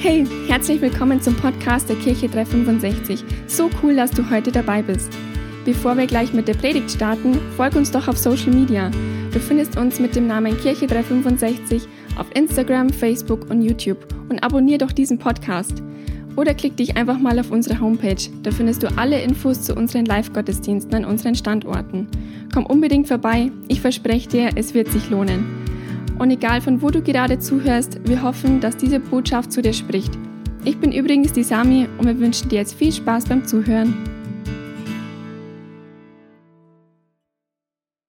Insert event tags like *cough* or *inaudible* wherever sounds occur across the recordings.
Hey, herzlich willkommen zum Podcast der Kirche 365. So cool, dass du heute dabei bist. Bevor wir gleich mit der Predigt starten, folg uns doch auf Social Media. Du findest uns mit dem Namen Kirche 365 auf Instagram, Facebook und YouTube und abonnier doch diesen Podcast. Oder klick dich einfach mal auf unsere Homepage. Da findest du alle Infos zu unseren Live-Gottesdiensten an unseren Standorten. Komm unbedingt vorbei. Ich verspreche dir, es wird sich lohnen. Und egal von wo du gerade zuhörst, wir hoffen, dass diese Botschaft zu dir spricht. Ich bin übrigens die Sami und wir wünschen dir jetzt viel Spaß beim Zuhören.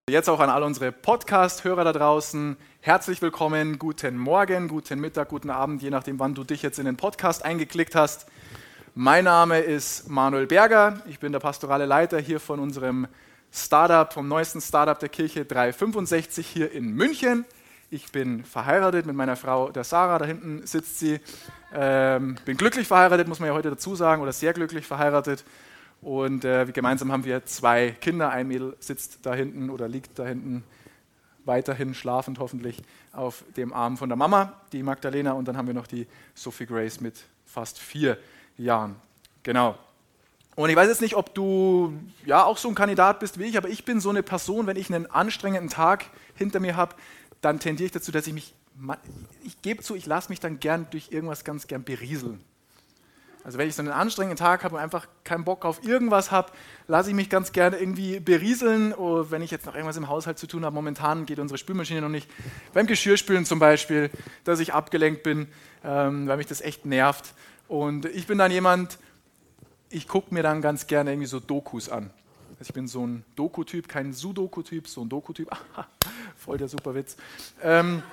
Jetzt auch an alle unsere Podcast-Hörer da draußen. Herzlich willkommen, guten Morgen, guten Mittag, guten Abend, je nachdem, wann du dich jetzt in den Podcast eingeklickt hast. Mein Name ist Manuel Berger. Ich bin der pastorale Leiter hier von unserem Startup, vom neuesten Startup der Kirche 365 hier in München. Ich bin verheiratet mit meiner Frau, der Sarah, da hinten sitzt sie. Ähm, bin glücklich verheiratet, muss man ja heute dazu sagen, oder sehr glücklich verheiratet. Und äh, gemeinsam haben wir zwei Kinder. Ein Mädel sitzt da hinten oder liegt da hinten weiterhin schlafend hoffentlich auf dem Arm von der Mama, die Magdalena. Und dann haben wir noch die Sophie Grace mit fast vier Jahren. Genau. Und ich weiß jetzt nicht, ob du ja auch so ein Kandidat bist wie ich, aber ich bin so eine Person, wenn ich einen anstrengenden Tag hinter mir habe, dann tendiere ich dazu, dass ich mich, ich gebe zu, ich lasse mich dann gern durch irgendwas ganz gern berieseln. Also wenn ich so einen anstrengenden Tag habe und einfach keinen Bock auf irgendwas habe, lasse ich mich ganz gerne irgendwie berieseln. Oder oh, wenn ich jetzt noch irgendwas im Haushalt zu tun habe, momentan geht unsere Spülmaschine noch nicht. Beim Geschirrspülen zum Beispiel, dass ich abgelenkt bin, ähm, weil mich das echt nervt. Und ich bin dann jemand, ich gucke mir dann ganz gerne irgendwie so Dokus an. Also ich bin so ein Doku-Typ, kein Sudoku-Typ, so ein Doku-Typ. *laughs* Voll der super Witz. Ähm,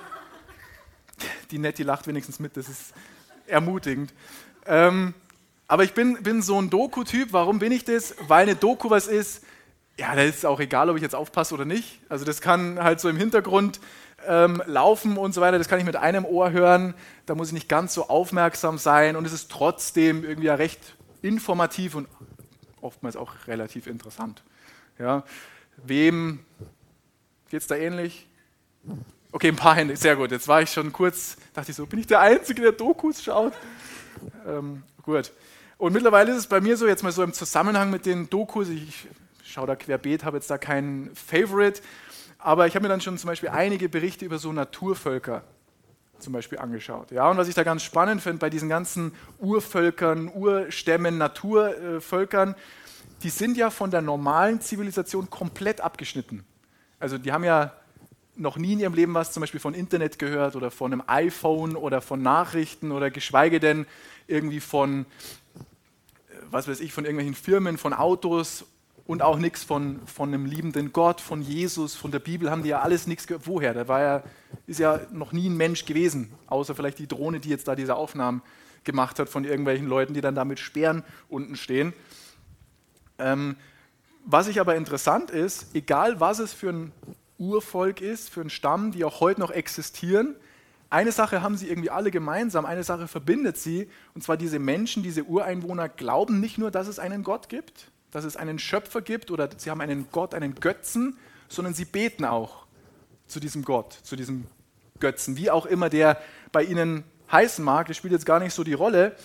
die Nettie lacht wenigstens mit, das ist ermutigend. Ähm, aber ich bin, bin so ein Doku-Typ. Warum bin ich das? Weil eine Doku was ist, ja, da ist auch egal, ob ich jetzt aufpasse oder nicht. Also das kann halt so im Hintergrund ähm, laufen und so weiter. Das kann ich mit einem Ohr hören. Da muss ich nicht ganz so aufmerksam sein. Und es ist trotzdem irgendwie ja recht informativ und oftmals auch relativ interessant. Ja. Wem geht es da ähnlich? Okay, ein paar Hände, sehr gut. Jetzt war ich schon kurz, dachte ich so, bin ich der Einzige, der Dokus schaut? Ähm, gut. Und mittlerweile ist es bei mir so, jetzt mal so im Zusammenhang mit den Dokus, ich schaue da querbeet, habe jetzt da keinen Favorite, aber ich habe mir dann schon zum Beispiel einige Berichte über so Naturvölker zum Beispiel angeschaut. Ja, und was ich da ganz spannend finde bei diesen ganzen Urvölkern, Urstämmen, Naturvölkern, die sind ja von der normalen Zivilisation komplett abgeschnitten. Also die haben ja noch nie in ihrem Leben was zum Beispiel von Internet gehört oder von einem iPhone oder von Nachrichten oder geschweige denn irgendwie von, was weiß ich, von irgendwelchen Firmen, von Autos und auch nichts von, von einem liebenden Gott, von Jesus, von der Bibel haben die ja alles nichts gehört. Woher? Da war ja, ist ja noch nie ein Mensch gewesen, außer vielleicht die Drohne, die jetzt da diese Aufnahmen gemacht hat von irgendwelchen Leuten, die dann da mit Speeren unten stehen. Ähm, was ich aber interessant ist, egal was es für ein Urvolk ist, für einen Stamm, die auch heute noch existieren. Eine Sache haben sie irgendwie alle gemeinsam, eine Sache verbindet sie, und zwar diese Menschen, diese Ureinwohner glauben nicht nur, dass es einen Gott gibt, dass es einen Schöpfer gibt oder sie haben einen Gott, einen Götzen, sondern sie beten auch zu diesem Gott, zu diesem Götzen, wie auch immer der bei ihnen heißen mag, das spielt jetzt gar nicht so die Rolle.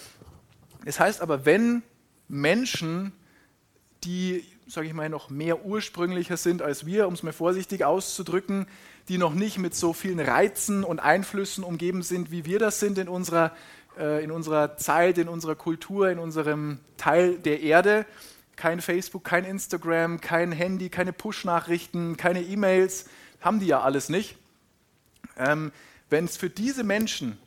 Es heißt aber, wenn Menschen, die sage ich mal, noch mehr ursprünglicher sind als wir, um es mal vorsichtig auszudrücken, die noch nicht mit so vielen Reizen und Einflüssen umgeben sind, wie wir das sind in unserer, äh, in unserer Zeit, in unserer Kultur, in unserem Teil der Erde. Kein Facebook, kein Instagram, kein Handy, keine Push-Nachrichten, keine E-Mails, haben die ja alles nicht. Ähm, Wenn es für diese Menschen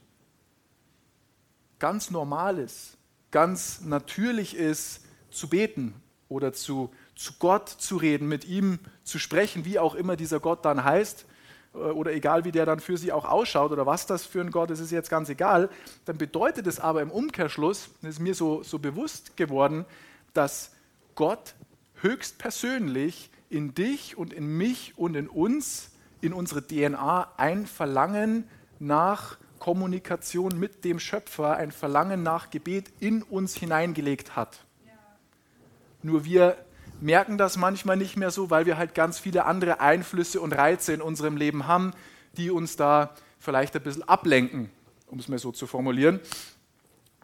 ganz normal ist, ganz natürlich ist, zu beten oder zu zu Gott zu reden, mit ihm zu sprechen, wie auch immer dieser Gott dann heißt, äh, oder egal wie der dann für sie auch ausschaut oder was das für ein Gott ist, ist jetzt ganz egal, dann bedeutet es aber im Umkehrschluss, das ist mir so, so bewusst geworden, dass Gott höchstpersönlich in dich und in mich und in uns, in unsere DNA ein Verlangen nach Kommunikation mit dem Schöpfer, ein Verlangen nach Gebet in uns hineingelegt hat. Ja. Nur wir merken das manchmal nicht mehr so, weil wir halt ganz viele andere Einflüsse und Reize in unserem Leben haben, die uns da vielleicht ein bisschen ablenken, um es mal so zu formulieren.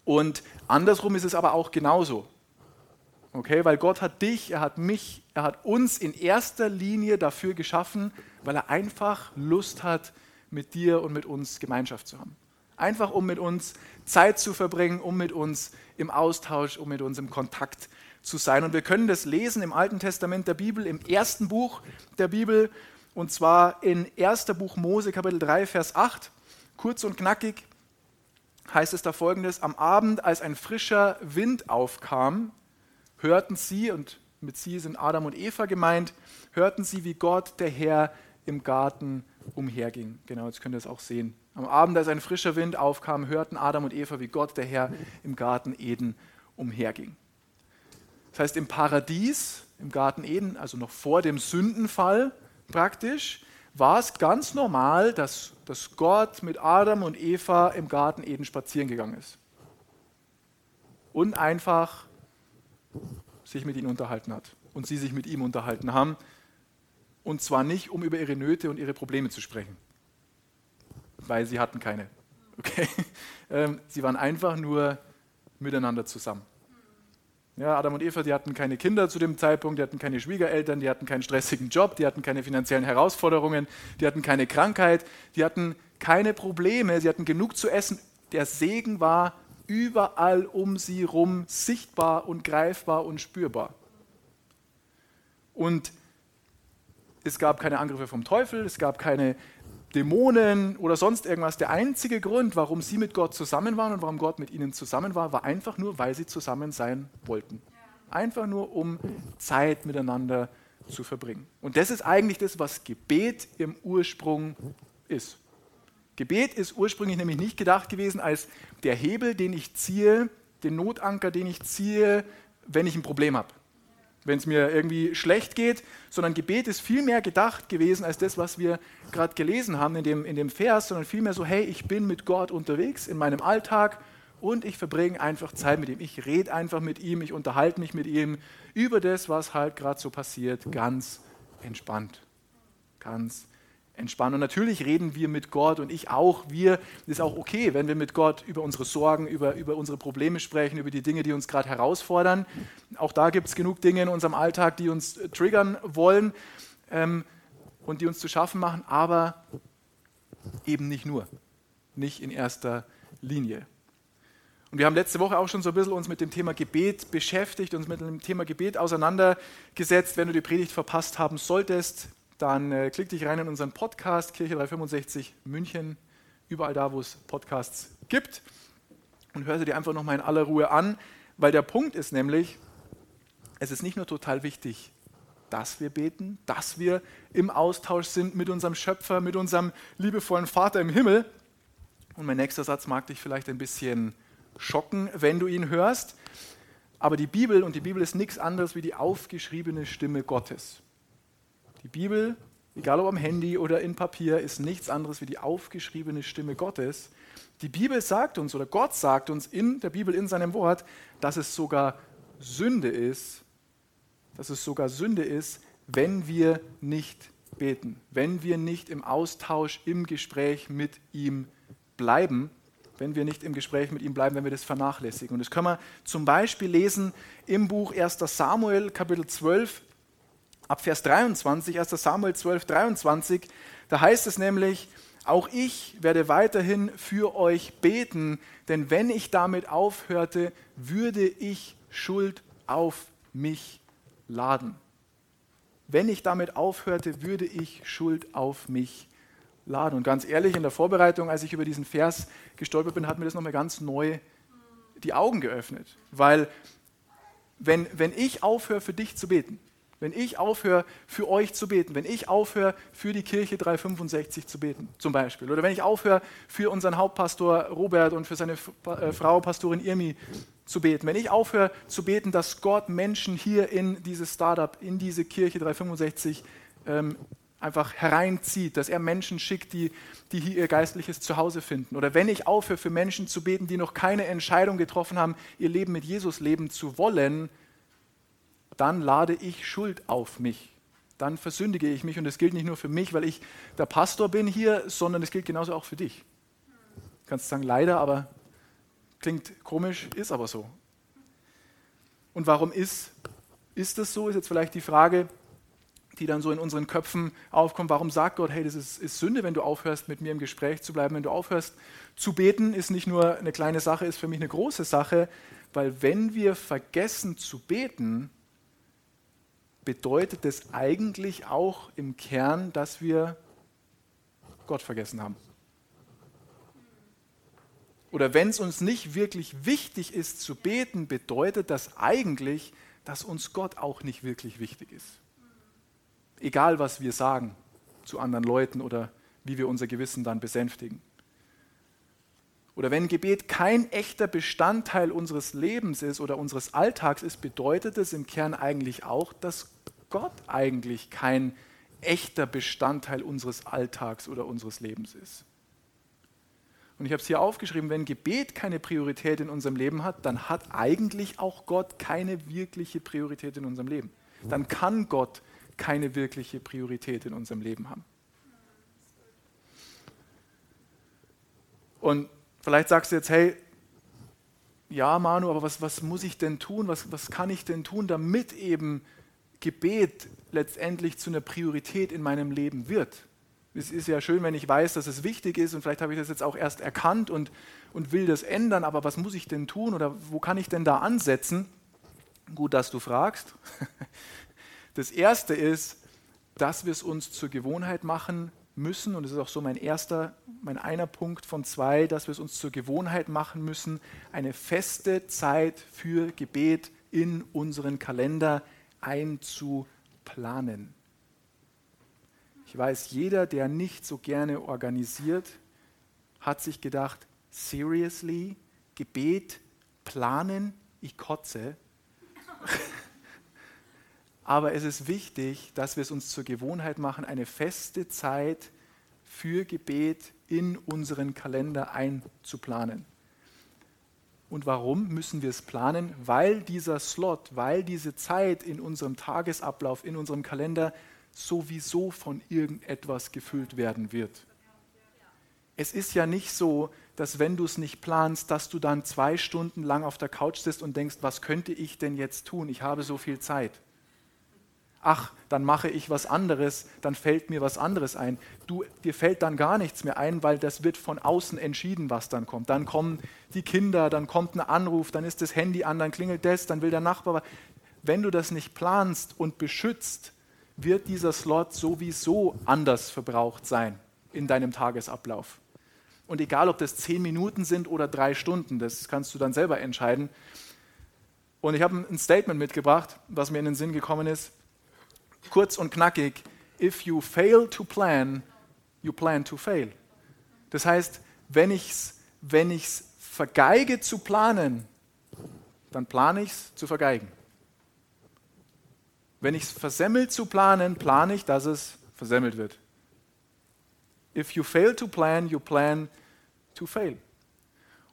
Und andersrum ist es aber auch genauso. Okay, weil Gott hat dich, er hat mich, er hat uns in erster Linie dafür geschaffen, weil er einfach Lust hat, mit dir und mit uns Gemeinschaft zu haben. Einfach um mit uns Zeit zu verbringen, um mit uns im Austausch, um mit uns im Kontakt zu sein. Und wir können das lesen im Alten Testament der Bibel, im ersten Buch der Bibel, und zwar in 1. Buch Mose, Kapitel 3, Vers 8. Kurz und knackig heißt es da folgendes: Am Abend, als ein frischer Wind aufkam, hörten sie, und mit sie sind Adam und Eva gemeint, hörten sie, wie Gott, der Herr, im Garten umherging. Genau, jetzt könnt ihr es auch sehen. Am Abend, als ein frischer Wind aufkam, hörten Adam und Eva, wie Gott, der Herr, im Garten Eden umherging. Das heißt, im Paradies, im Garten Eden, also noch vor dem Sündenfall praktisch, war es ganz normal, dass, dass Gott mit Adam und Eva im Garten Eden spazieren gegangen ist. Und einfach sich mit ihnen unterhalten hat. Und sie sich mit ihm unterhalten haben. Und zwar nicht, um über ihre Nöte und ihre Probleme zu sprechen. Weil sie hatten keine. Okay? *laughs* Ähm, sie waren einfach nur miteinander zusammen. Ja, Adam und Eva, die hatten keine Kinder zu dem Zeitpunkt, die hatten keine Schwiegereltern, die hatten keinen stressigen Job, die hatten keine finanziellen Herausforderungen, die hatten keine Krankheit, die hatten keine Probleme, sie hatten genug zu essen. Der Segen war überall um sie rum sichtbar und greifbar und spürbar. Und es gab keine Angriffe vom Teufel, es gab keine Dämonen oder sonst irgendwas. Der einzige Grund, warum sie mit Gott zusammen waren und warum Gott mit ihnen zusammen war, war einfach nur, weil sie zusammen sein wollten. Einfach nur, um Zeit miteinander zu verbringen. Und das ist eigentlich das, was Gebet im Ursprung ist. Gebet ist ursprünglich nämlich nicht gedacht gewesen als der Hebel, den ich ziehe, den Notanker, den ich ziehe, wenn ich ein Problem habe wenn es mir irgendwie schlecht geht, sondern Gebet ist viel mehr gedacht gewesen als das, was wir gerade gelesen haben in dem, in dem Vers, sondern vielmehr so, hey, ich bin mit Gott unterwegs in meinem Alltag und ich verbringe einfach Zeit mit ihm. Ich rede einfach mit ihm, ich unterhalte mich mit ihm über das, was halt gerade so passiert, ganz entspannt. Ganz entspannen. Und natürlich reden wir mit Gott und ich auch. Wir, ist auch okay, wenn wir mit Gott über unsere Sorgen, über, über unsere Probleme sprechen, über die Dinge, die uns gerade herausfordern. Auch da gibt es genug Dinge in unserem Alltag, die uns triggern wollen ähm, und die uns zu schaffen machen, aber eben nicht nur, nicht in erster Linie. Und wir haben letzte Woche auch schon so ein bisschen uns mit dem Thema Gebet beschäftigt, uns mit dem Thema Gebet auseinandergesetzt. Wenn du die Predigt verpasst haben solltest, dann äh, klick dich rein in unseren Podcast, Kirche 365 München, überall da, wo es Podcasts gibt und hör sie dir einfach nochmal in aller Ruhe an, weil der Punkt ist nämlich, es ist nicht nur total wichtig, dass wir beten, dass wir im Austausch sind mit unserem Schöpfer, mit unserem liebevollen Vater im Himmel. Und mein nächster Satz mag dich vielleicht ein bisschen schocken, wenn du ihn hörst. Aber die Bibel, und die Bibel ist nichts anderes wie die aufgeschriebene Stimme Gottes. Die Bibel, egal ob am Handy oder in Papier, ist nichts anderes wie die aufgeschriebene Stimme Gottes. Die Bibel sagt uns oder Gott sagt uns in der Bibel, in seinem Wort, dass es sogar Sünde ist, dass es sogar Sünde ist, wenn wir nicht beten, wenn wir nicht im Austausch, im Gespräch mit ihm bleiben, wenn wir nicht im Gespräch mit ihm bleiben, wenn wir das vernachlässigen. Und das können wir zum Beispiel lesen im Buch 1. Samuel, Kapitel 12, ab Vers 23, 1. Samuel 12, 23, da heißt es nämlich, auch ich werde weiterhin für euch beten, denn wenn ich damit aufhörte, würde ich Schuld auf mich laden. Wenn ich damit aufhörte, würde ich Schuld auf mich laden. Und ganz ehrlich, in der Vorbereitung, als ich über diesen Vers gestolpert bin, hat mir das nochmal ganz neu die Augen geöffnet. Weil wenn, wenn ich aufhöre, für dich zu beten, wenn ich aufhöre, für euch zu beten, wenn ich aufhöre, für die Kirche 365 zu beten, zum Beispiel, oder wenn ich aufhöre, für unseren Hauptpastor Robert und für seine äh, Frau Pastorin Irmi zu beten, wenn ich aufhöre zu beten, dass Gott Menschen hier in dieses Startup, in diese Kirche 365 ähm, einfach hereinzieht, dass er Menschen schickt, die, die hier ihr geistliches Zuhause finden. Oder wenn ich aufhöre, für Menschen zu beten, die noch keine Entscheidung getroffen haben, ihr Leben mit Jesus leben zu wollen, dann lade ich Schuld auf mich. Dann versündige ich mich und das gilt nicht nur für mich, weil ich der Pastor bin hier, sondern es gilt genauso auch für dich. Du kannst sagen, leider, aber Klingt komisch, ist aber so. Und warum ist, ist das so, ist jetzt vielleicht die Frage, die dann so in unseren Köpfen aufkommt. Warum sagt Gott, hey, das ist, ist, Sünde, wenn du aufhörst, mit mir im Gespräch zu bleiben, wenn du aufhörst zu beten, ist nicht nur eine kleine Sache, ist für mich eine große Sache, weil wenn wir vergessen zu beten, bedeutet das eigentlich auch im Kern, dass wir Gott vergessen haben. Oder wenn es uns nicht wirklich wichtig ist zu beten, bedeutet das eigentlich, dass uns Gott auch nicht wirklich wichtig ist. Egal, was wir sagen zu anderen Leuten oder wie wir unser Gewissen dann besänftigen. Oder wenn Gebet kein echter Bestandteil unseres Lebens ist oder unseres Alltags ist, bedeutet es im Kern eigentlich auch, dass Gott eigentlich kein echter Bestandteil unseres Alltags oder unseres Lebens ist. Und ich habe es hier aufgeschrieben, wenn Gebet keine Priorität in unserem Leben hat, dann hat eigentlich auch Gott keine wirkliche Priorität in unserem Leben. Dann kann Gott keine wirkliche Priorität in unserem Leben haben. Und vielleicht sagst du jetzt, hey, ja, Manu, aber was, was muss ich denn tun? Was, was kann ich denn tun, damit eben Gebet letztendlich zu einer Priorität in meinem Leben wird? Es ist ja schön, wenn ich weiß, dass es wichtig ist und vielleicht habe ich das jetzt auch erst erkannt und, und will das ändern, aber was muss ich denn tun oder wo kann ich denn da ansetzen? Gut, dass du fragst. *laughs* Das Erste ist, dass wir es uns zur Gewohnheit machen müssen, und das ist auch so mein erster, mein einer Punkt von zwei, dass wir es uns zur Gewohnheit machen müssen, eine feste Zeit für Gebet in unseren Kalender einzuplanen. Ich weiß, jeder, der nicht so gerne organisiert, hat sich gedacht, seriously, Gebet planen, ich kotze. Aber es ist wichtig, dass wir es uns zur Gewohnheit machen, eine feste Zeit für Gebet in unseren Kalender einzuplanen. Und warum müssen wir es planen? Weil dieser Slot, weil diese Zeit in unserem Tagesablauf, in unserem Kalender sowieso von irgendetwas gefüllt werden wird. Es ist ja nicht so, dass wenn du es nicht planst, dass du dann zwei Stunden lang auf der Couch sitzt und denkst, was könnte ich denn jetzt tun? Ich habe so viel Zeit ach, dann mache ich was anderes, dann fällt mir was anderes ein. Du, dir fällt dann gar nichts mehr ein, weil das wird von außen entschieden, was dann kommt. Dann kommen die Kinder, dann kommt ein Anruf, dann ist das Handy an, dann klingelt das, dann will der Nachbar. Wenn du das nicht planst und beschützt, wird dieser Slot sowieso anders verbraucht sein in deinem Tagesablauf. Und egal, ob das zehn Minuten sind oder drei Stunden, das kannst du dann selber entscheiden. Und ich habe ein Statement mitgebracht, was mir in den Sinn gekommen ist kurz und knackig, if you fail to plan, you plan to fail. Das heißt, wenn ich es wenn ich's vergeige zu planen, dann plane ich es zu vergeigen. Wenn ich es versemmelt zu planen, plane ich, dass es versemmelt wird. If you fail to plan, you plan to fail.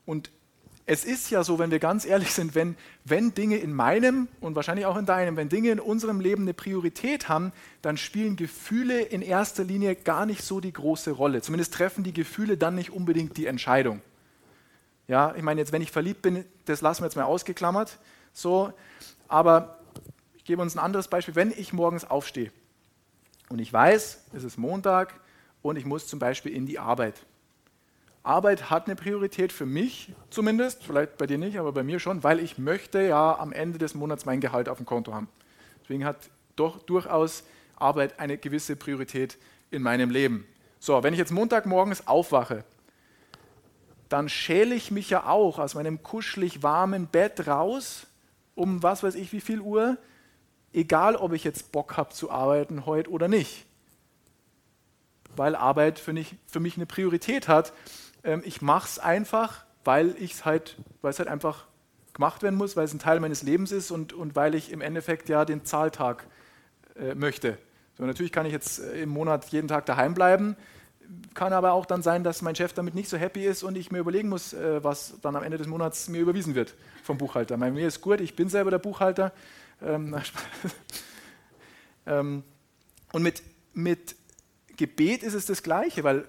Und es ist ja so, wenn wir ganz ehrlich sind, wenn, wenn Dinge in meinem und wahrscheinlich auch in deinem, wenn Dinge in unserem Leben eine Priorität haben, dann spielen Gefühle in erster Linie gar nicht so die große Rolle. Zumindest treffen die Gefühle dann nicht unbedingt die Entscheidung. Ja, ich meine, jetzt, wenn ich verliebt bin, das lassen wir jetzt mal ausgeklammert. So, aber ich gebe uns ein anderes Beispiel. Wenn ich morgens aufstehe und ich weiß, es ist Montag und ich muss zum Beispiel in die Arbeit Arbeit hat eine Priorität für mich zumindest, vielleicht bei dir nicht, aber bei mir schon, weil ich möchte ja am Ende des Monats mein Gehalt auf dem Konto haben. Deswegen hat doch durchaus Arbeit eine gewisse Priorität in meinem Leben. So, wenn ich jetzt Montagmorgens aufwache, dann schäle ich mich ja auch aus meinem kuschelig warmen Bett raus, um was weiß ich wie viel Uhr, egal ob ich jetzt Bock habe zu arbeiten heute oder nicht. Weil Arbeit für mich, für mich eine Priorität hat ähm, ich mache es einfach, weil ich halt, es halt einfach gemacht werden muss, weil es ein Teil meines Lebens ist und, und weil ich im Endeffekt ja den Zahltag äh, möchte. So, natürlich kann ich jetzt äh, im Monat jeden Tag daheim bleiben, kann aber auch dann sein, dass mein Chef damit nicht so happy ist und ich mir überlegen muss, äh, was dann am Ende des Monats mir überwiesen wird vom Buchhalter. Bei mir ist gut, ich bin selber der Buchhalter. Ähm, *laughs* ähm, und mit, mit Gebet ist es das Gleiche, weil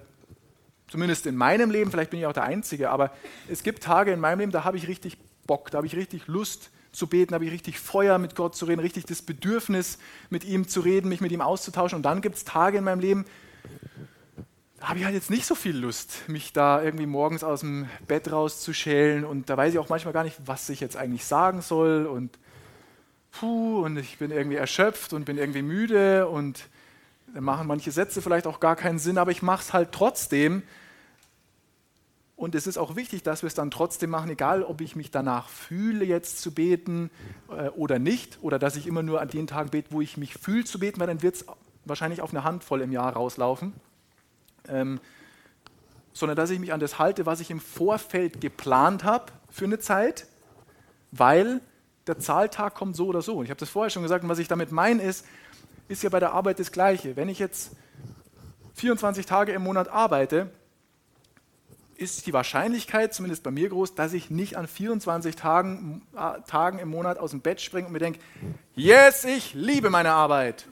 Zumindest in meinem Leben, vielleicht bin ich auch der Einzige, aber es gibt Tage in meinem Leben, da habe ich richtig Bock, da habe ich richtig Lust zu beten, habe ich richtig Feuer mit Gott zu reden, richtig das Bedürfnis mit ihm zu reden, mich mit ihm auszutauschen. Und dann gibt es Tage in meinem Leben, da habe ich halt jetzt nicht so viel Lust, mich da irgendwie morgens aus dem Bett rauszuschälen. Und da weiß ich auch manchmal gar nicht, was ich jetzt eigentlich sagen soll. Und puh, und ich bin irgendwie erschöpft und bin irgendwie müde. Und dann machen manche Sätze vielleicht auch gar keinen Sinn, aber ich mache es halt trotzdem, und es ist auch wichtig, dass wir es dann trotzdem machen, egal ob ich mich danach fühle, jetzt zu beten äh, oder nicht, oder dass ich immer nur an den Tagen bete, wo ich mich fühle zu beten, weil dann wird es wahrscheinlich auf eine Handvoll im Jahr rauslaufen. Ähm, sondern dass ich mich an das halte, was ich im Vorfeld geplant habe für eine Zeit, weil der Zahltag kommt so oder so. Und ich habe das vorher schon gesagt, und was ich damit meine ist, ist ja bei der Arbeit das Gleiche. Wenn ich jetzt 24 Tage im Monat arbeite, ist die Wahrscheinlichkeit, zumindest bei mir groß, dass ich nicht an 24 Tagen, äh, Tagen im Monat aus dem Bett springe und mir denke, yes, ich liebe meine Arbeit.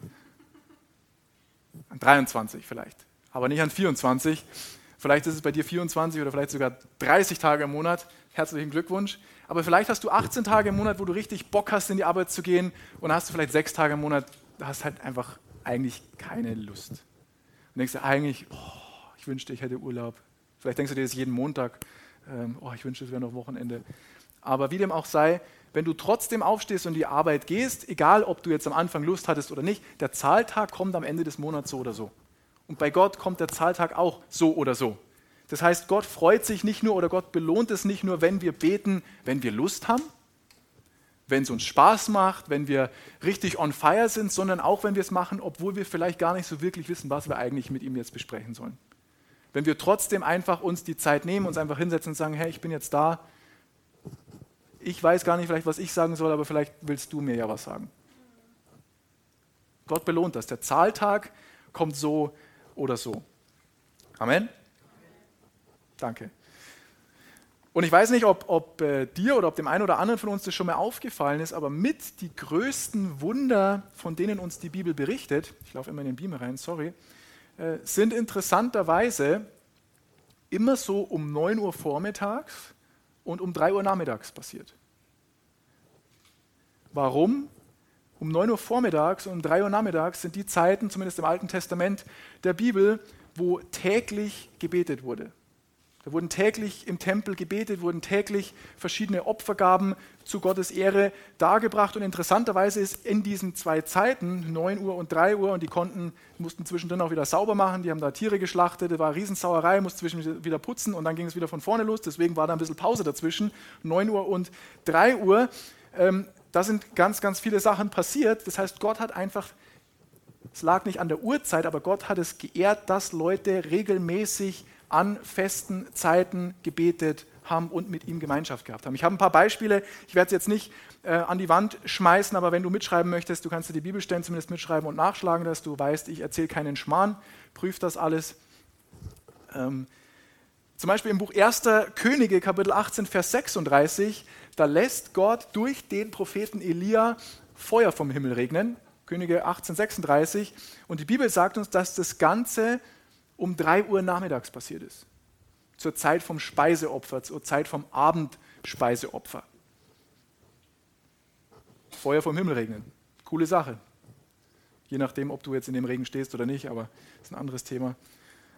An 23 vielleicht, aber nicht an 24. Vielleicht ist es bei dir 24 oder vielleicht sogar 30 Tage im Monat. Herzlichen Glückwunsch. Aber vielleicht hast du 18 Tage im Monat, wo du richtig Bock hast, in die Arbeit zu gehen. Und hast du vielleicht sechs Tage im Monat, da hast halt einfach eigentlich keine Lust. Und denkst du eigentlich, oh, ich wünschte, ich hätte Urlaub. Vielleicht denkst du dir das jeden Montag, ähm, oh, ich wünschte, es wäre noch Wochenende. Aber wie dem auch sei, wenn du trotzdem aufstehst und die Arbeit gehst, egal ob du jetzt am Anfang Lust hattest oder nicht, der Zahltag kommt am Ende des Monats so oder so. Und bei Gott kommt der Zahltag auch so oder so. Das heißt, Gott freut sich nicht nur oder Gott belohnt es nicht nur, wenn wir beten, wenn wir Lust haben, wenn es uns Spaß macht, wenn wir richtig on fire sind, sondern auch, wenn wir es machen, obwohl wir vielleicht gar nicht so wirklich wissen, was wir eigentlich mit ihm jetzt besprechen sollen. Wenn wir trotzdem einfach uns die Zeit nehmen, uns einfach hinsetzen und sagen, hey, ich bin jetzt da, ich weiß gar nicht vielleicht, was ich sagen soll, aber vielleicht willst du mir ja was sagen. Gott belohnt das. Der Zahltag kommt so oder so. Amen. Danke. Und ich weiß nicht, ob, ob äh, dir oder ob dem einen oder anderen von uns das schon mal aufgefallen ist, aber mit die größten Wunder, von denen uns die Bibel berichtet, ich laufe immer in den Beamer rein, sorry, äh, sind interessanterweise immer so um 9 Uhr vormittags und um 3 Uhr nachmittags passiert. Warum? Um 9 Uhr vormittags und um 3 Uhr nachmittags sind die Zeiten, zumindest im Alten Testament der Bibel, wo täglich gebetet wurde. Wurden täglich im Tempel gebetet, wurden täglich verschiedene Opfergaben zu Gottes Ehre dargebracht. Und interessanterweise ist in diesen zwei Zeiten, 9 Uhr und 3 Uhr, und die konnten, mussten zwischendrin auch wieder sauber machen, die haben da Tiere geschlachtet, da war Riesensauerei, mussten zwischendrin wieder putzen und dann ging es wieder von vorne los. Deswegen war da ein bisschen Pause dazwischen, 9 Uhr und 3 Uhr. Ähm, da sind ganz, ganz viele Sachen passiert. Das heißt, Gott hat einfach es lag nicht an der Uhrzeit, aber Gott hat es geehrt, dass Leute regelmäßig an festen Zeiten gebetet haben und mit ihm Gemeinschaft gehabt haben. Ich habe ein paar Beispiele, ich werde es jetzt nicht äh, an die Wand schmeißen, aber wenn du mitschreiben möchtest, du kannst dir die Bibelstellen zumindest mitschreiben und nachschlagen, dass du weißt, ich erzähle keinen Schmarrn, prüf das alles. Ähm, zum Beispiel im Buch 1. Könige, Kapitel 18, Vers 36, da lässt Gott durch den Propheten Elia Feuer vom Himmel regnen. Könige 18, 36. Und die Bibel sagt uns, dass das Ganze um 3 Uhr nachmittags passiert ist. Zur Zeit vom Speiseopfer, zur Zeit vom Abendspeiseopfer. Feuer vom Himmel regnen. Coole Sache. Je nachdem, ob du jetzt in dem Regen stehst oder nicht, aber das ist ein anderes Thema.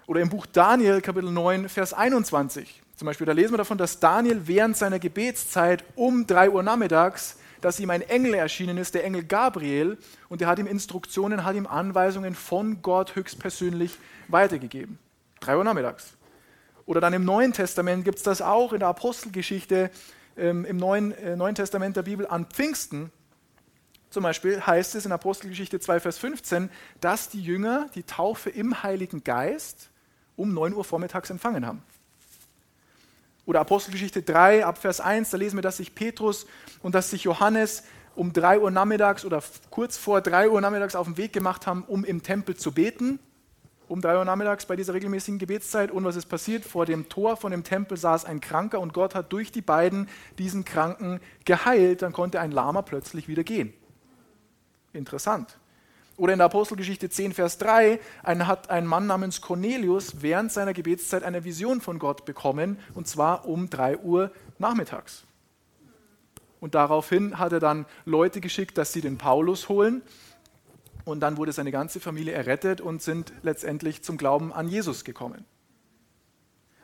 Oder im Buch Daniel, Kapitel 9, Vers 21. Zum Beispiel, da lesen wir davon, dass Daniel während seiner Gebetszeit um 3 Uhr nachmittags dass ihm ein Engel erschienen ist, der Engel Gabriel, und der hat ihm Instruktionen, hat ihm Anweisungen von Gott höchstpersönlich weitergegeben. Drei Uhr nachmittags. Oder dann im Neuen Testament gibt es das auch in der Apostelgeschichte, ähm, im Neuen, äh, Neuen Testament der Bibel an Pfingsten. Zum Beispiel heißt es in Apostelgeschichte 2, Vers 15, dass die Jünger die Taufe im Heiligen Geist um 9 Uhr vormittags empfangen haben. Oder Apostelgeschichte 3, ab Vers 1, da lesen wir, dass sich Petrus und dass sich Johannes um 3 Uhr nachmittags oder kurz vor 3 Uhr nachmittags auf den Weg gemacht haben, um im Tempel zu beten. Um 3 Uhr nachmittags bei dieser regelmäßigen Gebetszeit. Und was ist passiert? Vor dem Tor von dem Tempel saß ein Kranker und Gott hat durch die beiden diesen Kranken geheilt. Dann konnte ein Lama plötzlich wieder gehen. Interessant. Oder in der Apostelgeschichte 10, Vers 3, ein, hat ein Mann namens Cornelius während seiner Gebetszeit eine Vision von Gott bekommen, und zwar um 3 Uhr nachmittags. Und daraufhin hat er dann Leute geschickt, dass sie den Paulus holen. Und dann wurde seine ganze Familie errettet und sind letztendlich zum Glauben an Jesus gekommen.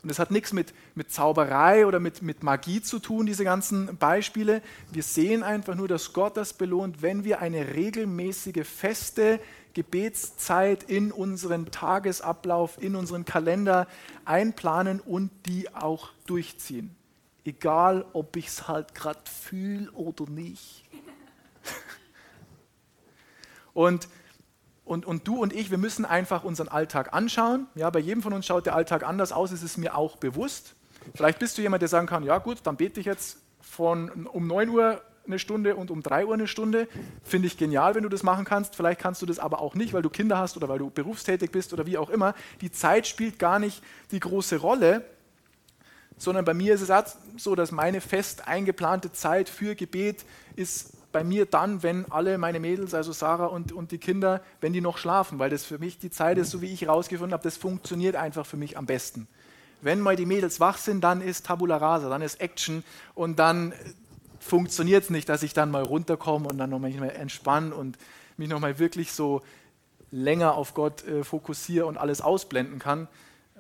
Und es hat nichts mit, mit Zauberei oder mit, mit Magie zu tun, diese ganzen Beispiele. Wir sehen einfach nur, dass Gott das belohnt, wenn wir eine regelmäßige, feste Gebetszeit in unseren Tagesablauf, in unseren Kalender einplanen und die auch durchziehen. Egal, ob ich es halt gerade fühle oder nicht. *laughs* Und und, und du und ich, wir müssen einfach unseren Alltag anschauen. Ja, bei jedem von uns schaut der Alltag anders aus, ist es mir auch bewusst. Vielleicht bist du jemand, der sagen kann, ja gut, dann bete ich jetzt von um 9 Uhr eine Stunde und um 3 Uhr eine Stunde. Finde ich genial, wenn du das machen kannst. Vielleicht kannst du das aber auch nicht, weil du Kinder hast oder weil du berufstätig bist oder wie auch immer. Die Zeit spielt gar nicht die große Rolle, sondern bei mir ist es so, dass meine fest eingeplante Zeit für Gebet ist bei mir dann, wenn alle meine Mädels, also Sarah und, und die Kinder, wenn die noch schlafen, weil das für mich die Zeit ist, so wie ich herausgefunden habe, das funktioniert einfach für mich am besten. Wenn mal die Mädels wach sind, dann ist Tabula Rasa, dann ist Action und dann funktioniert es nicht, dass ich dann mal runterkomme und dann nochmal entspanne und mich nochmal wirklich so länger auf Gott äh, fokussiere und alles ausblenden kann.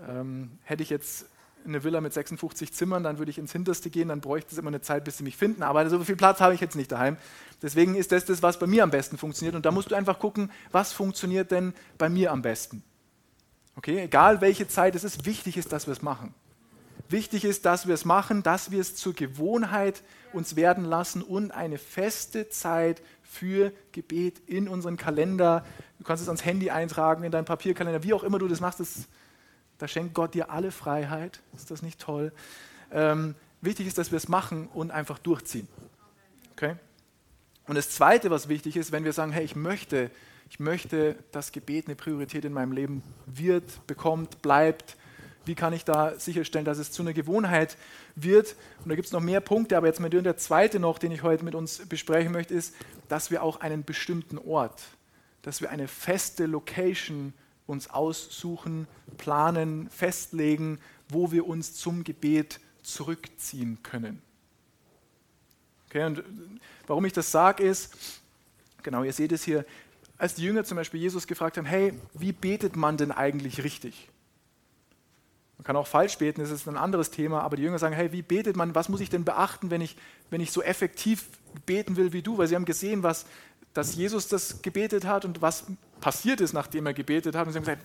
Ähm, hätte ich jetzt eine Villa mit 56 Zimmern, dann würde ich ins Hinterste gehen, dann bräuchte es immer eine Zeit, bis sie mich finden. Aber so viel Platz habe ich jetzt nicht daheim. Deswegen ist das das, was bei mir am besten funktioniert. Und da musst du einfach gucken, was funktioniert denn bei mir am besten. Okay, egal welche Zeit es ist, wichtig ist, dass wir es machen. Wichtig ist, dass wir es machen, dass wir es zur Gewohnheit uns werden lassen und eine feste Zeit für Gebet in unseren Kalender. Du kannst es ans Handy eintragen, in deinen Papierkalender, wie auch immer du das machst. Das, da schenkt Gott dir alle Freiheit. Ist das nicht toll? Ähm, wichtig ist, dass wir es machen und einfach durchziehen. Okay? Und das Zweite, was wichtig ist, wenn wir sagen, hey, ich möchte, ich möchte, dass Gebet eine Priorität in meinem Leben wird, bekommt, bleibt, wie kann ich da sicherstellen, dass es zu einer Gewohnheit wird? Und da gibt es noch mehr Punkte, aber jetzt mit der zweite noch, den ich heute mit uns besprechen möchte, ist, dass wir auch einen bestimmten Ort, dass wir eine feste Location uns aussuchen, planen, festlegen, wo wir uns zum Gebet zurückziehen können. Okay, und warum ich das sage, ist, genau, ihr seht es hier, als die Jünger zum Beispiel Jesus gefragt haben, hey, wie betet man denn eigentlich richtig? Man kann auch falsch beten, das ist ein anderes Thema, aber die Jünger sagen, hey, wie betet man, was muss ich denn beachten, wenn ich, wenn ich so effektiv beten will wie du? Weil sie haben gesehen, was, dass Jesus das gebetet hat und was passiert ist, nachdem er gebetet hat. Und sie haben gesagt,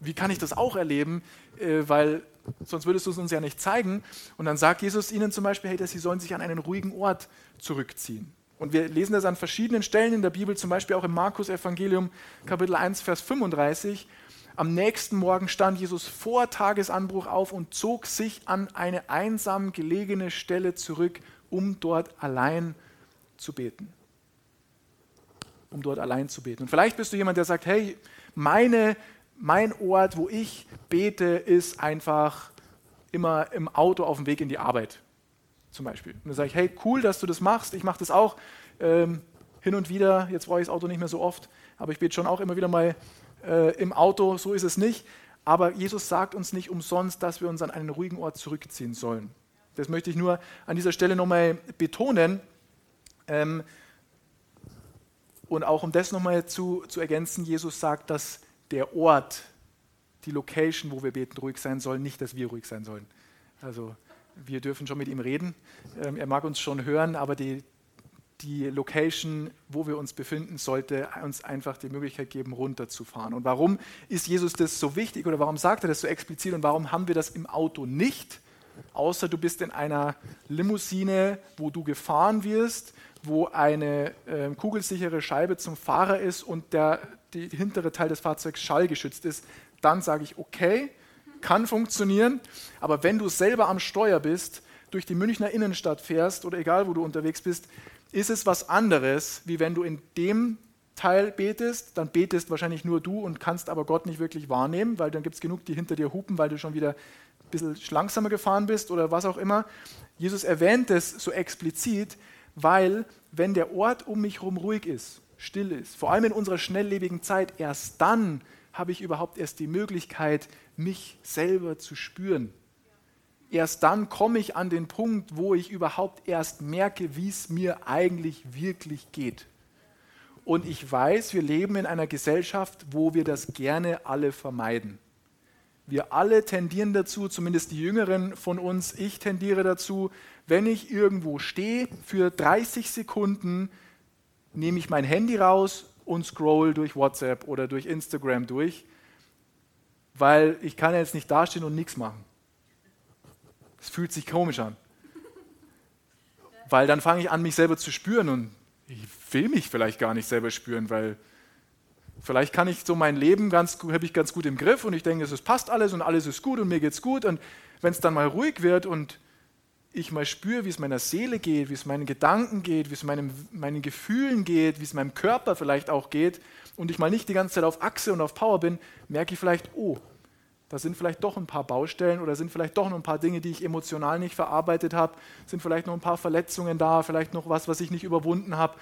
wie kann ich das auch erleben? Äh, weil sonst würdest du es uns ja nicht zeigen. Und dann sagt Jesus ihnen zum Beispiel, hey, dass sie sollen sich an einen ruhigen Ort zurückziehen. Und wir lesen das an verschiedenen Stellen in der Bibel, zum Beispiel auch im Markus Evangelium Kapitel 1, Vers 35. Am nächsten Morgen stand Jesus vor Tagesanbruch auf und zog sich an eine einsam gelegene Stelle zurück, um dort allein zu beten. Um dort allein zu beten. Und vielleicht bist du jemand, der sagt, hey, meine mein Ort, wo ich bete, ist einfach immer im Auto auf dem Weg in die Arbeit, zum Beispiel. Und dann sage ich, hey, cool, dass du das machst. Ich mache das auch ähm, hin und wieder. Jetzt brauche ich das Auto nicht mehr so oft, aber ich bete schon auch immer wieder mal äh, im Auto. So ist es nicht. Aber Jesus sagt uns nicht umsonst, dass wir uns an einen ruhigen Ort zurückziehen sollen. Das möchte ich nur an dieser Stelle nochmal betonen. Ähm, und auch um das nochmal zu, zu ergänzen, Jesus sagt, dass der Ort, die Location, wo wir beten, ruhig sein soll, nicht, dass wir ruhig sein sollen. Also wir dürfen schon mit ihm reden, ähm, er mag uns schon hören, aber die, die Location, wo wir uns befinden, sollte uns einfach die Möglichkeit geben, runterzufahren. Und warum ist Jesus das so wichtig oder warum sagt er das so explizit und warum haben wir das im Auto nicht? Außer du bist in einer Limousine, wo du gefahren wirst, wo eine äh, kugelsichere Scheibe zum Fahrer ist und der, die hintere Teil des Fahrzeugs schallgeschützt ist, dann sage ich, okay, kann funktionieren. Aber wenn du selber am Steuer bist, durch die Münchner Innenstadt fährst oder egal wo du unterwegs bist, ist es was anderes, wie wenn du in dem Teil betest, dann betest wahrscheinlich nur du und kannst aber Gott nicht wirklich wahrnehmen, weil dann gibt es genug, die hinter dir hupen, weil du schon wieder bisschen langsamer gefahren bist oder was auch immer. Jesus erwähnt es so explizit, weil wenn der Ort um mich herum ruhig ist, still ist, vor allem in unserer schnelllebigen Zeit, erst dann habe ich überhaupt erst die Möglichkeit, mich selber zu spüren. Erst dann komme ich an den Punkt, wo ich überhaupt erst merke, wie es mir eigentlich wirklich geht. Und ich weiß, wir leben in einer Gesellschaft, wo wir das gerne alle vermeiden. Wir alle tendieren dazu, zumindest die Jüngeren von uns, ich tendiere dazu, wenn ich irgendwo stehe, für 30 Sekunden nehme ich mein Handy raus und scroll durch WhatsApp oder durch Instagram durch, weil ich kann jetzt nicht dastehen und nichts machen. Es fühlt sich komisch an. Weil dann fange ich an, mich selber zu spüren und ich will mich vielleicht gar nicht selber spüren, weil vielleicht kann ich so mein Leben ganz habe ich ganz gut im Griff und ich denke, es passt alles und alles ist gut und mir geht's gut. Und wenn es dann mal ruhig wird und ich mal spüre, wie es meiner Seele geht, wie es meinen Gedanken geht, wie es meinem, meinen Gefühlen geht, wie es meinem Körper vielleicht auch geht und ich mal nicht die ganze Zeit auf Achse und auf Power bin, merke ich vielleicht, oh, da sind vielleicht doch ein paar Baustellen oder sind vielleicht doch noch ein paar Dinge, die ich emotional nicht verarbeitet habe, sind vielleicht noch ein paar Verletzungen da, vielleicht noch was, was ich nicht überwunden habe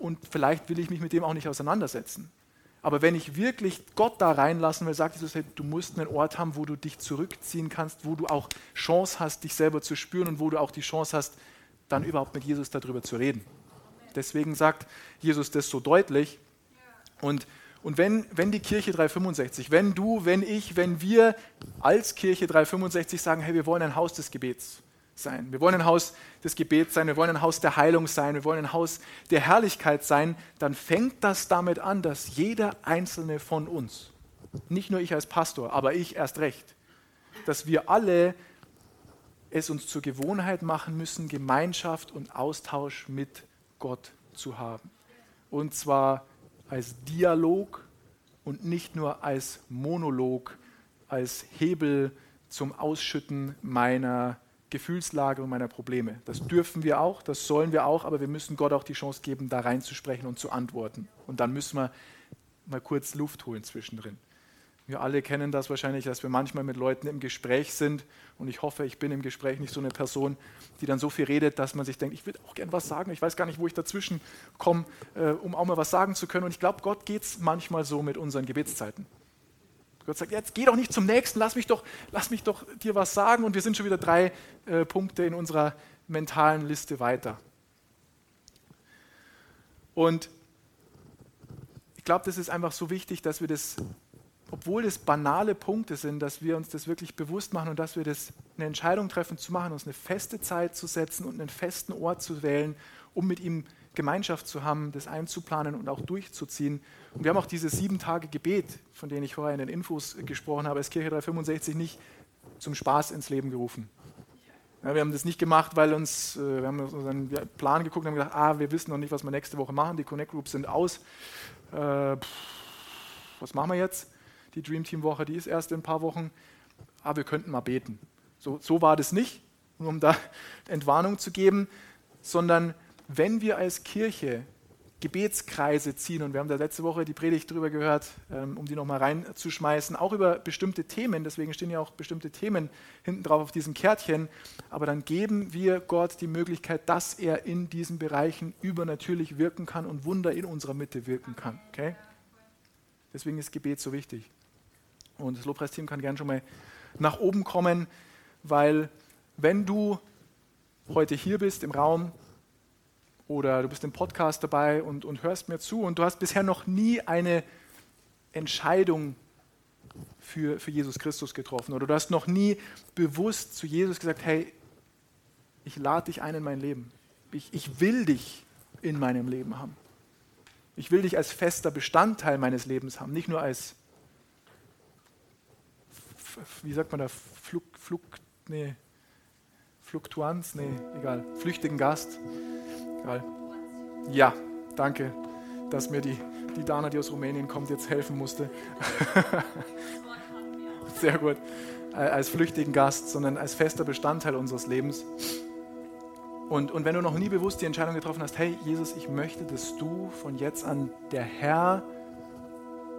und vielleicht will ich mich mit dem auch nicht auseinandersetzen. Aber wenn ich wirklich Gott da reinlassen will, sagt Jesus, hey, du musst einen Ort haben, wo du dich zurückziehen kannst, wo du auch Chance hast, dich selber zu spüren und wo du auch die Chance hast, dann überhaupt mit Jesus darüber zu reden. Deswegen sagt Jesus das so deutlich. Und, und wenn, wenn die Kirche 365, wenn du, wenn ich, wenn wir als Kirche 365 sagen, hey, wir wollen ein Haus des Gebets, sein. Wir wollen ein Haus des Gebets sein, wir wollen ein Haus der Heilung sein, wir wollen ein Haus der Herrlichkeit sein, dann fängt das damit an, dass jeder einzelne von uns, nicht nur ich als Pastor, aber ich erst recht, dass wir alle es uns zur Gewohnheit machen müssen, Gemeinschaft und Austausch mit Gott zu haben. Und zwar als Dialog und nicht nur als Monolog, als Hebel zum Ausschütten meiner Gefühlslage und meiner Probleme. Das dürfen wir auch, das sollen wir auch, aber wir müssen Gott auch die Chance geben, da reinzusprechen und zu antworten. Und dann müssen wir mal kurz Luft holen zwischendrin. Wir alle kennen das wahrscheinlich, dass wir manchmal mit Leuten im Gespräch sind und ich hoffe, ich bin im Gespräch nicht so eine Person, die dann so viel redet, dass man sich denkt, ich will auch gern was sagen, ich weiß gar nicht, wo ich dazwischen komme, äh, um auch mal was sagen zu können. Und ich glaube, Gott geht es manchmal so mit unseren Gebetszeiten. Gott sagt, jetzt geh doch nicht zum nächsten, lass mich doch, lass mich doch dir was sagen und wir sind schon wieder drei äh, Punkte in unserer mentalen Liste weiter. Und ich glaube, das ist einfach so wichtig, dass wir das, obwohl das banale Punkte sind, dass wir uns das wirklich bewusst machen und dass wir das eine Entscheidung treffen zu machen, uns eine feste Zeit zu setzen und einen festen Ort zu wählen, um mit ihm Gemeinschaft zu haben, das einzuplanen und auch durchzuziehen. Und wir haben auch diese sieben Tage Gebet, von denen ich vorher in den Infos gesprochen habe, als Kirche 365 nicht zum Spaß ins Leben gerufen. Ja, wir haben das nicht gemacht, weil uns, äh, wir haben unseren Plan geguckt und haben gedacht, ah, wir wissen noch nicht, was wir nächste Woche machen, die Connect Groups sind aus. Äh, pff, was machen wir jetzt? Die Dream Team Woche, die ist erst in ein paar Wochen. Ah, wir könnten mal beten. So, so war das nicht, nur um da *laughs* Entwarnung zu geben, sondern wenn wir als Kirche Gebetskreise ziehen, und wir haben da letzte Woche die Predigt drüber gehört, ähm, um die nochmal reinzuschmeißen, auch über bestimmte Themen, deswegen stehen ja auch bestimmte Themen hinten drauf auf diesem Kärtchen, aber dann geben wir Gott die Möglichkeit, dass er in diesen Bereichen übernatürlich wirken kann und Wunder in unserer Mitte wirken kann. Okay? Deswegen ist Gebet so wichtig. Und das Lobpreisteam kann gern schon mal nach oben kommen, weil wenn du heute hier bist im Raum oder du bist im Podcast dabei und, und hörst mir zu und du hast bisher noch nie eine Entscheidung für, für Jesus Christus getroffen oder du hast noch nie bewusst zu Jesus gesagt, hey, ich lade dich ein in mein Leben. Ich, ich will dich in meinem Leben haben. Ich will dich als fester Bestandteil meines Lebens haben, nicht nur als, wie sagt man da, Fluk, Fluk, nee, Fluktuanz, nee, egal, flüchtigen Gast. Geil. Ja, danke, dass mir die, die Dana, die aus Rumänien kommt, jetzt helfen musste. *laughs* Sehr gut. Als flüchtigen Gast, sondern als fester Bestandteil unseres Lebens. Und, und wenn du noch nie bewusst die Entscheidung getroffen hast, hey Jesus, ich möchte, dass du von jetzt an der Herr,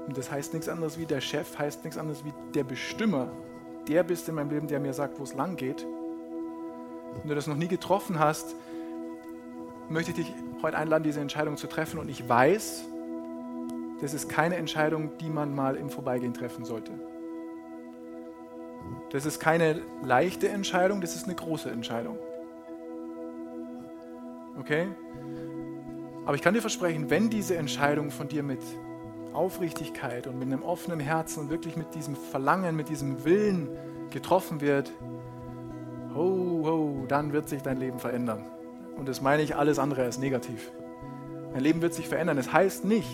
und das heißt nichts anderes wie der Chef, heißt nichts anderes wie der Bestimmer, der bist in meinem Leben, der mir sagt, wo es lang geht. Wenn du das noch nie getroffen hast, möchte ich dich heute einladen, diese Entscheidung zu treffen. Und ich weiß, das ist keine Entscheidung, die man mal im Vorbeigehen treffen sollte. Das ist keine leichte Entscheidung, das ist eine große Entscheidung. Okay? Aber ich kann dir versprechen, wenn diese Entscheidung von dir mit Aufrichtigkeit und mit einem offenen Herzen und wirklich mit diesem Verlangen, mit diesem Willen getroffen wird, ho, ho, dann wird sich dein Leben verändern. Und das meine ich alles andere als negativ. Dein Leben wird sich verändern. Das heißt nicht,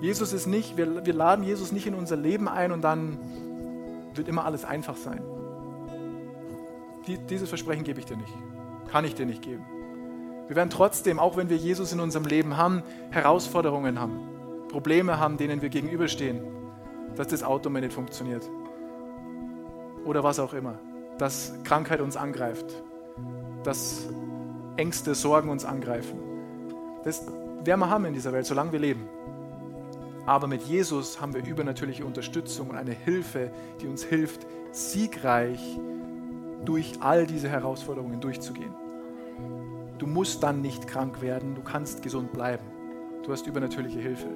Jesus ist nicht, wir, wir laden Jesus nicht in unser Leben ein und dann wird immer alles einfach sein. Die, dieses Versprechen gebe ich dir nicht. Kann ich dir nicht geben. Wir werden trotzdem, auch wenn wir Jesus in unserem Leben haben, Herausforderungen haben, Probleme haben, denen wir gegenüberstehen, dass das Auto mir nicht funktioniert. Oder was auch immer. Dass Krankheit uns angreift. Dass Ängste, Sorgen uns angreifen. Das werden wir haben in dieser Welt, solange wir leben. Aber mit Jesus haben wir übernatürliche Unterstützung und eine Hilfe, die uns hilft, siegreich durch all diese Herausforderungen durchzugehen. Du musst dann nicht krank werden, du kannst gesund bleiben. Du hast übernatürliche Hilfe.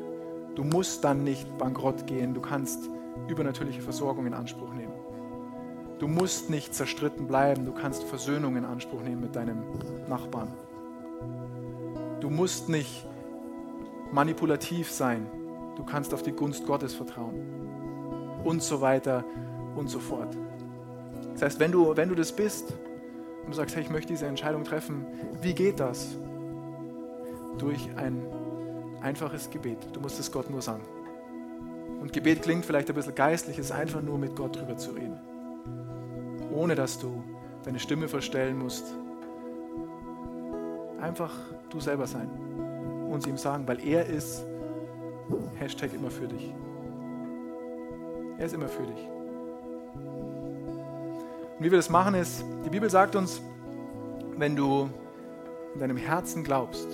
Du musst dann nicht bankrott gehen, du kannst übernatürliche Versorgung in Anspruch nehmen. Du musst nicht zerstritten bleiben, du kannst Versöhnung in Anspruch nehmen mit deinem Nachbarn. Du musst nicht manipulativ sein, du kannst auf die Gunst Gottes vertrauen. Und so weiter und so fort. Das heißt, wenn du, wenn du das bist und du sagst, hey, ich möchte diese Entscheidung treffen, wie geht das? Durch ein einfaches Gebet. Du musst es Gott nur sagen. Und Gebet klingt vielleicht ein bisschen geistlich, es ist einfach nur mit Gott drüber zu reden. Ohne dass du deine Stimme verstellen musst. Einfach du selber sein und ihm sagen, weil er ist Hashtag immer für dich. Er ist immer für dich. Und wie wir das machen ist, die Bibel sagt uns, wenn du in deinem Herzen glaubst,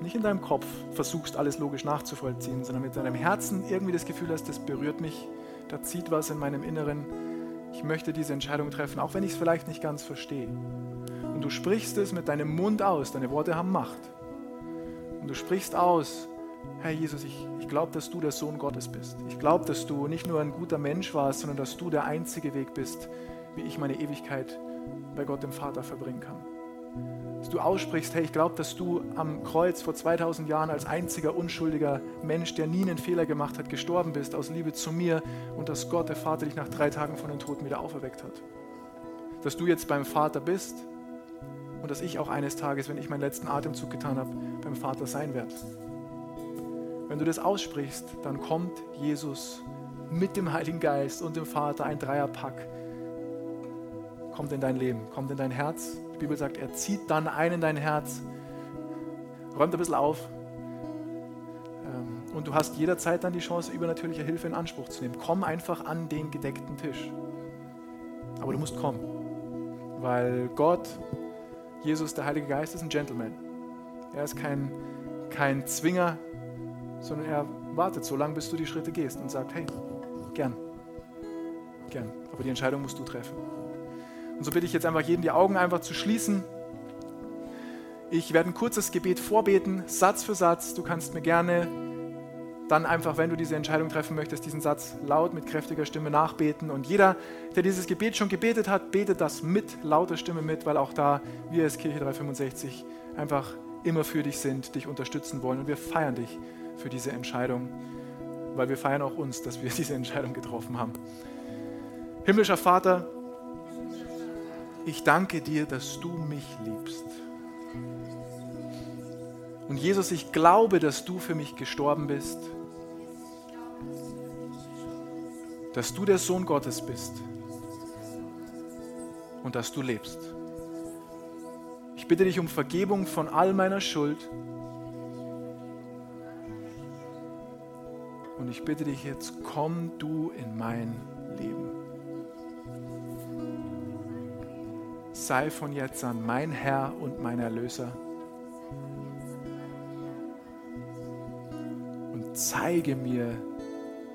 nicht in deinem Kopf versuchst, alles logisch nachzuvollziehen, sondern mit deinem Herzen irgendwie das Gefühl hast, das berührt mich, da zieht was in meinem Inneren, ich möchte diese Entscheidung treffen, auch wenn ich es vielleicht nicht ganz verstehe. Und du sprichst es mit deinem Mund aus, deine Worte haben Macht. Und du sprichst aus, Herr Jesus, ich, ich glaube, dass du der Sohn Gottes bist. Ich glaube, dass du nicht nur ein guter Mensch warst, sondern dass du der einzige Weg bist, wie ich meine Ewigkeit bei Gott dem Vater verbringen kann dass du aussprichst, hey, ich glaube, dass du am Kreuz vor 2000 Jahren als einziger unschuldiger Mensch, der nie einen Fehler gemacht hat, gestorben bist aus Liebe zu mir und dass Gott, der Vater, dich nach drei Tagen von den Toten wieder auferweckt hat. Dass du jetzt beim Vater bist und dass ich auch eines Tages, wenn ich meinen letzten Atemzug getan habe, beim Vater sein werde. Wenn du das aussprichst, dann kommt Jesus mit dem Heiligen Geist und dem Vater, ein Dreierpack, kommt in dein Leben, kommt in dein Herz die Bibel sagt, er zieht dann ein in dein Herz, räumt ein bisschen auf. Ähm, und du hast jederzeit dann die Chance, übernatürliche Hilfe in Anspruch zu nehmen. Komm einfach an den gedeckten Tisch. Aber du musst kommen. Weil Gott, Jesus, der Heilige Geist, ist ein Gentleman. Er ist kein, kein Zwinger, sondern er wartet so lange, bis du die Schritte gehst und sagt, hey, gern, gern. Aber die Entscheidung musst du treffen. Und so bitte ich jetzt einfach jeden, die Augen einfach zu schließen. Ich werde ein kurzes Gebet vorbeten, Satz für Satz. Du kannst mir gerne dann einfach, wenn du diese Entscheidung treffen möchtest, diesen Satz laut mit kräftiger Stimme nachbeten. Und jeder, der dieses Gebet schon gebetet hat, betet das mit lauter Stimme mit, weil auch da wir als Kirche 365 einfach immer für dich sind, dich unterstützen wollen. Und wir feiern dich für diese Entscheidung, weil wir feiern auch uns, dass wir *laughs* diese Entscheidung getroffen haben. Himmlischer Vater, ich danke dir, dass du mich liebst. Und Jesus, ich glaube, dass du für mich gestorben bist, dass du der Sohn Gottes bist und dass du lebst. Ich bitte dich um Vergebung von all meiner Schuld. Und ich bitte dich jetzt, komm du in mein Leben. Sei von jetzt an mein Herr und mein Erlöser. Und zeige mir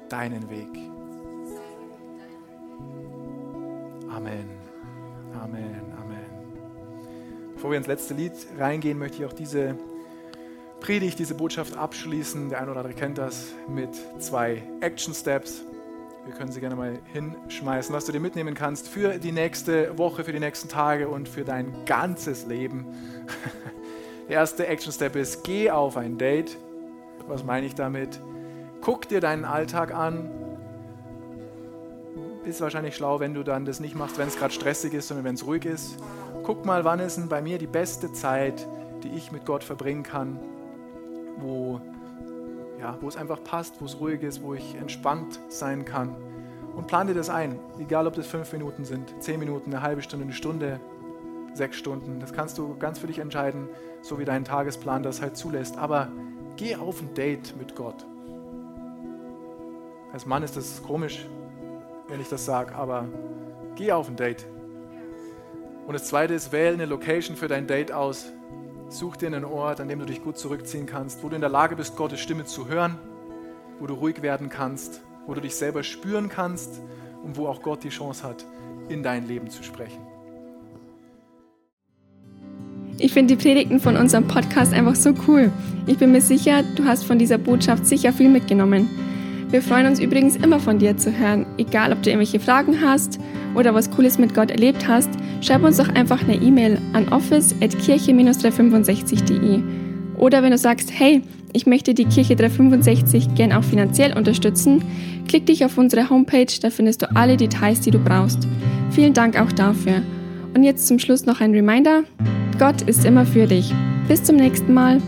deinen Weg. Amen. Amen. Amen. Bevor wir ins letzte Lied reingehen, möchte ich auch diese Predigt, diese Botschaft abschließen. Der eine oder andere kennt das mit zwei Action Steps. Wir können sie gerne mal hinschmeißen, was du dir mitnehmen kannst für die nächste Woche, für die nächsten Tage und für dein ganzes Leben. *laughs* Der erste Action Step ist, geh auf ein Date. Was meine ich damit? Guck dir deinen Alltag an. Ist wahrscheinlich schlau, wenn du dann das nicht machst, wenn es gerade stressig ist, sondern wenn es ruhig ist. Guck mal, wann ist denn bei mir die beste Zeit, die ich mit Gott verbringen kann wo, ja, wo es einfach passt, wo es ruhig ist, wo ich entspannt sein kann. Und plan dir das ein, egal ob das fünf Minuten sind, zehn Minuten, eine halbe Stunde, eine Stunde, sechs Stunden. Das kannst du ganz für dich entscheiden, so wie dein Tagesplan das halt zulässt. Aber geh auf ein Date mit Gott. Als Mann ist das komisch, wenn ich das sage, aber geh auf ein Date. Und das zweite ist, wähle eine Location für dein Date aus, Such dir einen Ort, an dem du dich gut zurückziehen kannst, wo du in der Lage bist, Gottes Stimme zu hören, wo du ruhig werden kannst, wo du dich selber spüren kannst und wo auch Gott die Chance hat, in dein Leben zu sprechen. Ich finde die Predigten von unserem Podcast einfach so cool. Ich bin mir sicher, du hast von dieser Botschaft sicher viel mitgenommen. Wir freuen uns übrigens immer von dir zu hören, egal ob du irgendwelche Fragen hast oder was Cooles mit Gott erlebt hast, schreib uns doch einfach eine E-Mail an office.kirche-365.de. Oder wenn du sagst, hey, ich möchte die Kirche 365 gern auch finanziell unterstützen, klick dich auf unsere Homepage, da findest du alle Details, die du brauchst. Vielen Dank auch dafür. Und jetzt zum Schluss noch ein Reminder. Gott ist immer für dich. Bis zum nächsten Mal.